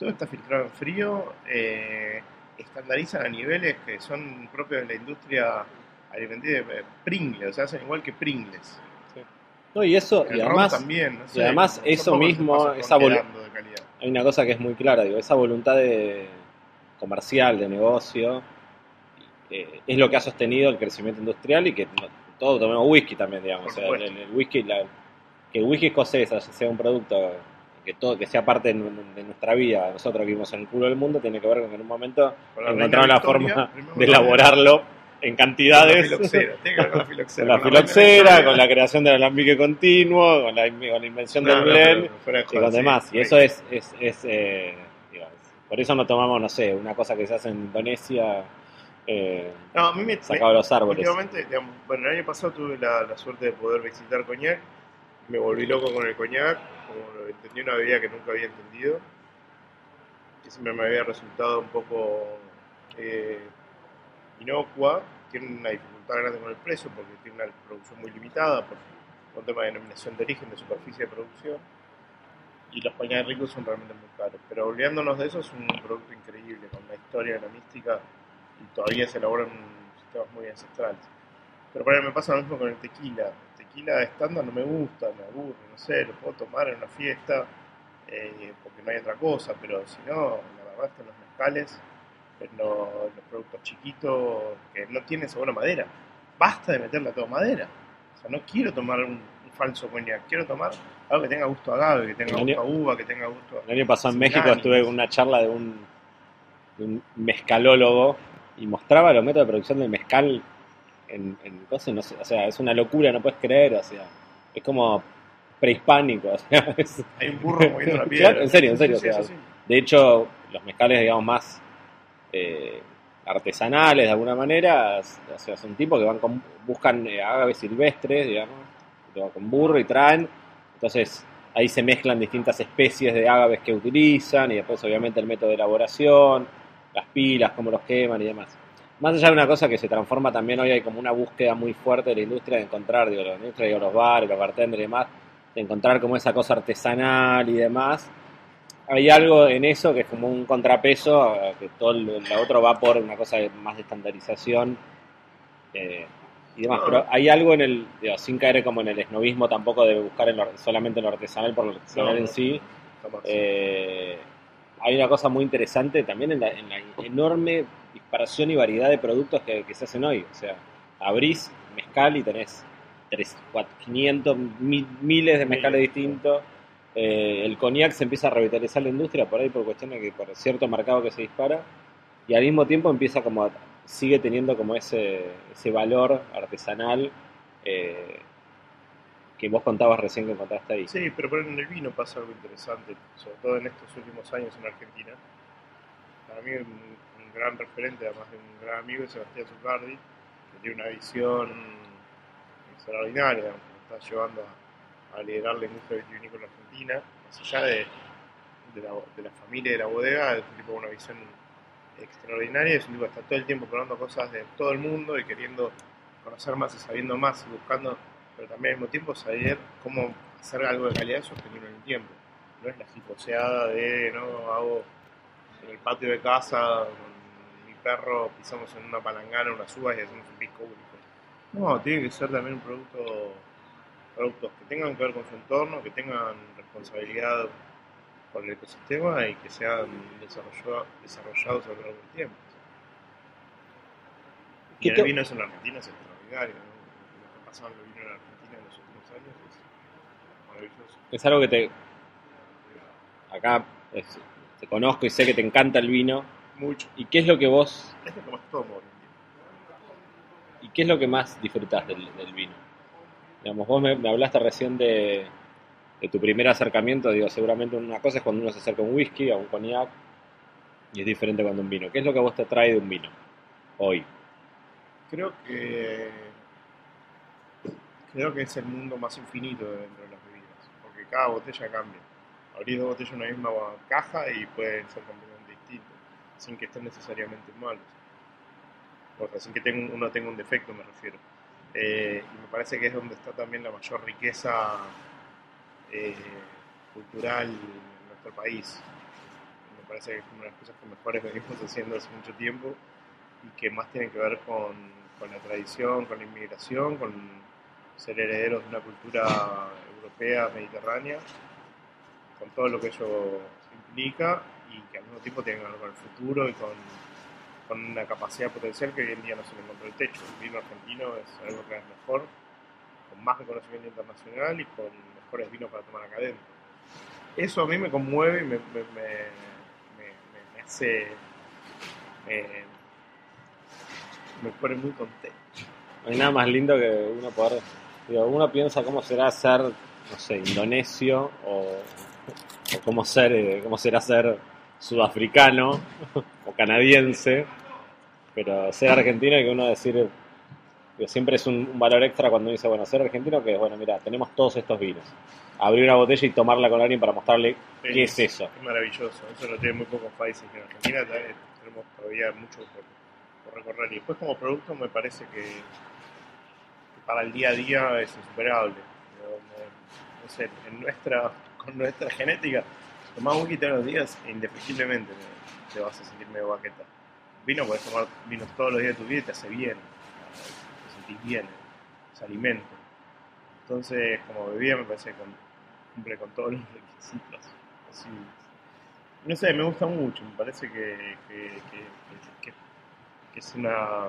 todo está filtrado en frío, eh, estandarizan a niveles que son propios de la industria alimenticia, eh, Pringles, o sea, hacen igual que Pringles. no, y eso, El y además, también, no sé, además son eso mismo, esa volu- quedando de calidad. hay una cosa que es muy clara, digo, esa voluntad de comercial, de negocio, eh, es lo que ha sostenido el crecimiento industrial y que no- todo tomemos whisky también, digamos. O sea, el whisky, la- que el whisky escocés sea un producto que todo que sea parte de, nu- de nuestra vida, nosotros que vivimos en el culo del mundo, tiene que ver con que en un momento Con la forma de elaborarlo en Con la cantidades. filoxera, tiene que ver con la filoxera. Con la filoxera, con la creación del alambique continuo, con la, in- con la invención No, del no, blend y con sí, demás. Y eso es, es, es, eh, digo, es- por eso no tomamos, no sé, una cosa que se hace en Indonesia eh, No, a mí me, sacado los árboles. Últimamente, digamos, bueno, el año pasado tuve la, la suerte de poder visitar Coñac. Me volví loco con el Coñac, como lo entendí una bebida que nunca había entendido. Que siempre me había resultado un poco eh, inocua. Tiene una dificultad grande con el precio porque tiene una producción muy limitada por un tema de denominación de origen, de superficie de producción. Y los Coñac ricos son realmente muy caros. Pero olvidándonos de eso, es un producto increíble, con una historia, una mística y todavía se elaboran sistemas muy ancestrales. Pero por ahí me pasa lo mismo con el tequila. Tequila estándar no me gusta, me aburre, no sé, lo puedo tomar en una fiesta eh, porque no hay otra cosa, pero si no, la verdad es que en los mezcales, en los, en los productos chiquitos que no tienen sabor a madera, basta de meterle a todo madera. O sea, no quiero tomar un, un falso coñac, quiero tomar algo que tenga gusto a agave, que tenga El año- gusto a uva, que tenga gusto a... El año pasado en México estuve con una charla de un, de un mezcalólogo y mostraba los métodos de producción del mezcal en, en cosas, no sé, o sea, es una locura, no puedes creer, o sea, es como prehispánico, o sea, es- Hay un burro moviendo la piedra. Claro, en serio, en serio, Sí, o sea, sí, sí. De hecho, los mezcales, digamos, más eh, artesanales de alguna manera, o sea, son tipos que van con, buscan eh, agaves silvestres, digamos, que van con burro y traen. Entonces, ahí se mezclan distintas especies de agaves que utilizan y después, obviamente, el método de elaboración, las pilas, cómo los queman y demás. Más allá de una cosa que se transforma también hoy, hay como una búsqueda muy fuerte de la industria de encontrar, digo, la industria, digo, los bares, los bartenders y demás, de encontrar como esa cosa artesanal y demás. Hay algo en eso que es como un contrapeso, a que todo la otro va por una cosa de- más de estandarización eh, y demás. No. Pero hay algo en el, digo, sin caer como en el esnovismo tampoco de buscar en lo- solamente en lo artesanal por lo artesanal No, en no. sí. Eh, hay una cosa muy interesante también en la, en la enorme disparación y variedad de productos que, que se hacen hoy. O sea, abrís mezcal y tenés tres, cuatro, 500, mil- miles de mezcales distintos. Eh, el cognac se empieza a revitalizar la industria por ahí por cuestiones que por cierto mercado que se dispara y al mismo tiempo empieza como a- sigue teniendo como ese, ese valor artesanal eh, que vos contabas recién que encontraste ahí. Sí, pero por ejemplo, en el vino pasa algo interesante, sobre todo en estos últimos años en Argentina. Para mí gran referente, además de un gran amigo, Sebastián Zucardi, que tiene una visión extraordinaria, que está llevando a, liderar la industria vitivinícola argentina, más allá de, de, la, de la familia y de la bodega, es un tipo con una visión extraordinaria, es un tipo que está todo el tiempo probando cosas de todo el mundo y queriendo conocer más y sabiendo más y buscando pero también al mismo tiempo saber cómo hacer algo de calidad sostenible en el tiempo. No es la jiposeada de, no, hago en el patio de casa perro, pisamos en una palangana unas uvas y hacemos un pisco único. No, tiene que ser también un producto, productos que tengan que ver con su entorno, que tengan responsabilidad por el ecosistema y que sean desarrollado- desarrollados a lo largo del tiempo. Y ¿Qué el vino eso en Argentina es extraordinario. ¿no? Lo que ha pasado en el vino en Argentina en los últimos años es maravilloso. Es algo que te. Acá es- te conozco y sé que te encanta el vino. Mucho. ¿Y qué es lo que vos. Es lo que más tomo. ¿Y qué es lo que más disfrutás del, del vino? Digamos, vos me, me hablaste recién de, de tu primer acercamiento. Digo, seguramente una cosa es cuando uno se acerca a un whisky, a un cognac. Y es diferente cuando un vino. ¿Qué es lo que a vos te atrae de un vino hoy? Creo que creo que es el mundo más infinito dentro de las bebidas, porque cada botella cambia. Abrís dos botellas en una misma caja y pueden ser completamente sin que estén necesariamente malos. O sea, sin que tenga- uno tenga un defecto, me refiero. Eh, y me parece que es donde está también la mayor riqueza eh, cultural en nuestro país. Me parece que es una de las cosas que mejores venimos haciendo hace mucho tiempo y que más tienen que ver con, con la tradición, con la inmigración, con ser herederos de una cultura europea, mediterránea, con todo lo que ello implica y que al mismo tiempo tiene que ver con el futuro y con, con una capacidad potencial que hoy en día no se le encontró el techo. El vino argentino es algo que es mejor, con más reconocimiento internacional y con mejores vinos para tomar acá adentro. Eso a mí me conmueve y me, me, me- me- hace... me pone muy contento. No hay nada más lindo que uno poder. Digo, uno piensa cómo será ser, no sé, indonesio o, o cómo, ser, eh, cómo será ser sudafricano o canadiense, pero ser argentino y que uno decir. digo, siempre es un, un valor extra cuando uno dice, bueno, ser argentino, que es, bueno, mira, tenemos todos estos vinos. Abrir una botella y tomarla con alguien para mostrarle qué es eso. Es maravilloso, eso lo tienen muy pocos países. En Argentina tenemos todavía mucho por, por recorrer. Y después como producto me parece que, que para el día a día es insuperable. No, no- no sé, en nuestra, con nuestra genética, tomar whisky todos los días indefectiblemente te- vas a sentir medio baqueta. Vino puedes tomar vinos todos los días de tu vida y te hace bien. Te sentís bien, es alimento. Entonces, como bebida me parece que cumple con todos los requisitos posibles. No sé, me gusta mucho, me parece que, es una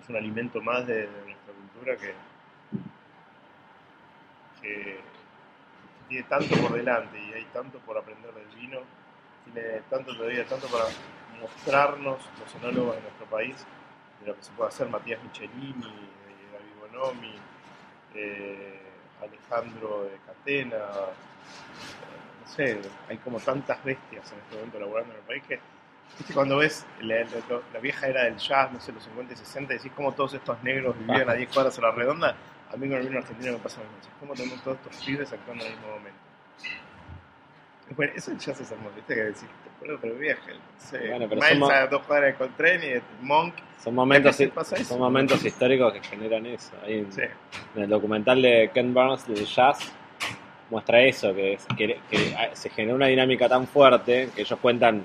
es un alimento más de, nuestra cultura que tiene tanto por delante y hay tanto por aprender del vino, tiene tanto todavía, tanto para mostrarnos los enólogos de nuestro país, de lo que se puede hacer Matías Michelini, eh, David Bonomi, eh, Alejandro de Catena, eh, no sé, hay como tantas bestias en este momento laburando en el país que, viste, cuando ves la, vieja era del jazz, no sé, los 50 y 60, decís cómo todos estos negros vivían a 10 cuadras a la redonda, a mí con el vino argentino me pasa lo mismo, cómo tenemos todos estos pibes actuando en el mismo momento. Bueno, eso ya se hermoso, viste que decís, pero, pero vieja, no sé, Bueno, pero somos- a dos cuadras con tren y Monk, Son momentos, son momentos históricos que generan eso. Sí, En el documental de Ken Burns de jazz muestra eso, que, es- que, que se generó una dinámica tan fuerte que ellos cuentan,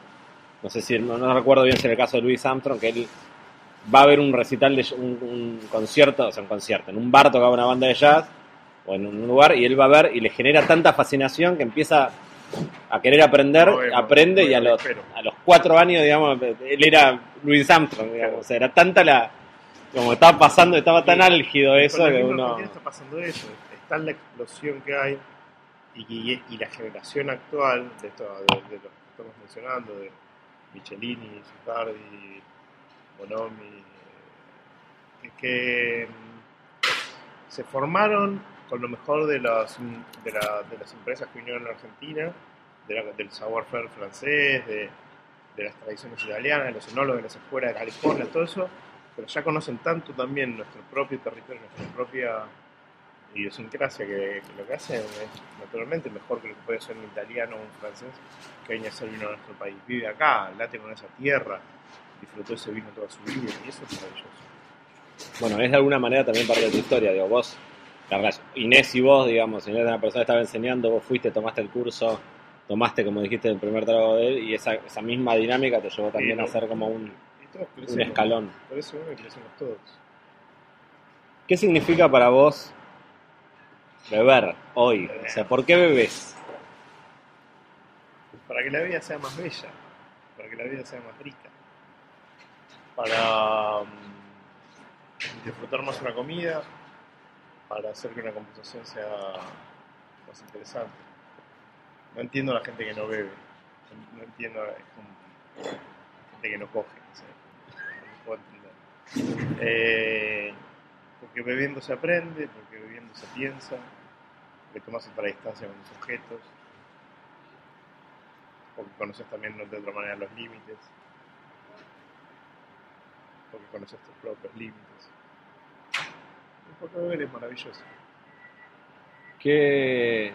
no sé si, no, no recuerdo bien si era el caso de Louis Armstrong, que él va a ver un recital, de un, un concierto, o sea, un concierto, en un bar tocaba una banda de jazz, o en un lugar, y él va a ver y le genera tanta fascinación que empieza a querer aprender, No, bueno, aprende y a los, espero. a los cuatro años, digamos, él era Louis Armstrong, digamos, o sea, era tanta la... Como estaba pasando, estaba tan álgido eso que uno... está pasando eso, está la explosión que hay y, y- y la generación actual de, esto, de, de lo que estamos mencionando, de Michelini, Zucardi, Bonomi, eh, que, que, mm, se formaron con lo mejor de las, de, la- de las empresas que vinieron a Argentina, del savoir-faire francés, de, de las tradiciones italianas, de los enólogos de las escuelas de California, todo eso, pero ya conocen tanto también nuestro propio territorio, nuestra propia idiosincrasia, que, lo que hacen es naturalmente mejor que lo que puede ser un italiano o un francés que venga a ser vino a nuestro país. Vive acá, late con esa tierra, disfrutó ese vino toda su vida y eso es maravilloso. bueno, es de alguna manera también parte de tu historia, digo, vos, Inés y vos, digamos, Inés era una persona que estaba enseñando, vos fuiste, tomaste el curso, tomaste, como dijiste, el primer trago de él, y esa, esa misma dinámica te llevó también a ser como un, un escalón. Por eso crecemos todos. ¿Qué significa para vos beber hoy? O sea, ¿por qué bebes? Para que la vida sea más bella, para que la vida sea más rica, para mm, disfrutar más una comida, para hacer que una conversación sea más interesante. No entiendo a la gente que no bebe, no entiendo a como gente que no coge, no puedo entender. Eh, porque bebiendo se aprende, porque bebiendo se piensa, porque tomas otra distancia con los objetos. porque conoces también de otra manera los límites, porque conoces tus propios límites. Porque beber es maravilloso. ¿Qué,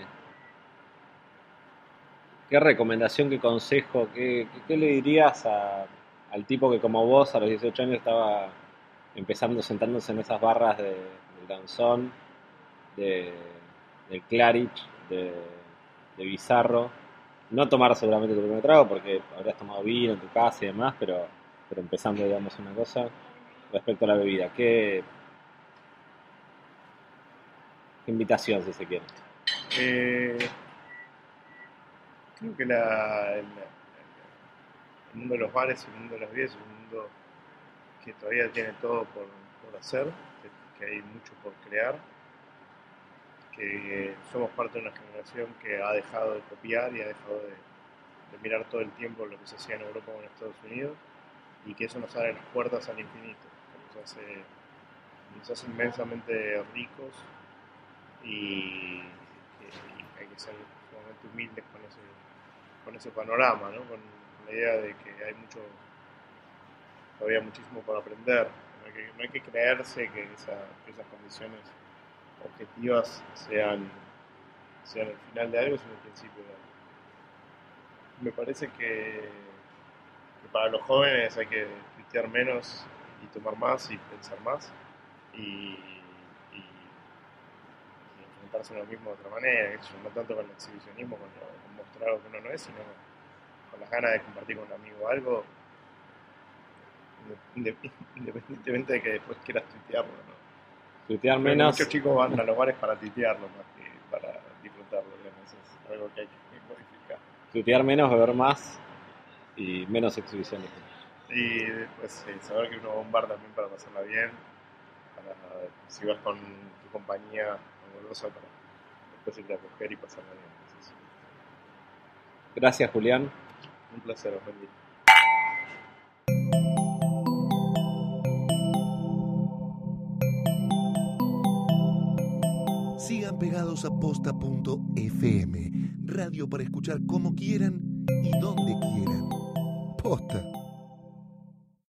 qué recomendación, qué consejo, qué, le dirías al tipo que como vos a los 18 años estaba empezando sentándose en esas barras de, del danzón, de, del Clarich, de, de Bizarro? No tomar seguramente tu primer trago porque habrías tomado vino en tu casa y demás, pero, pero empezando, digamos, una cosa respecto a la bebida. ¿Qué, invitación, si se quiere? Eh, creo que el, mundo de los bares, el mundo de las bebidas es un mundo que todavía tiene todo por, por hacer, que, hay mucho por crear, que somos parte de una generación que ha dejado de copiar y ha dejado de, de mirar todo el tiempo lo que se hacía en Europa o en Estados Unidos y que eso nos abre las puertas al infinito, que nos hace, inmensamente ricos y, hay que ser sumamente humildes con ese, con ese panorama, ¿no? con la idea de que hay mucho, todavía muchísimo por aprender. No hay que, creerse que esas condiciones objetivas sean, sean el final de algo, sino el principio de algo. Me parece que, que para los jóvenes hay que tuitear menos y tomar más y pensar más y, y- y enfrentarse a uno mismo de otra manera, no tanto con el exhibicionismo, con, lo- con mostrar lo que uno no es, sino con las ganas de compartir con un amigo algo, inde- inde- independientemente de que después quieras tuitearlo. ¿no? Tuitear menos. Muchos chicos van a los bares para tuitearlo más que para disfrutarlo, digamos, es algo que hay que modificar. Tuitear menos, beber más y menos exhibiciones. Y después eh, saber que uno va a un bar también para pasarla bien, para si vas con tu compañía amorosa para después irte a coger y pasarla bien. Entonces, Gracias, Julián. un placer, Ofendi. Sigan pegados a posta.fm, radio para escuchar como quieran y donde quieran. porta.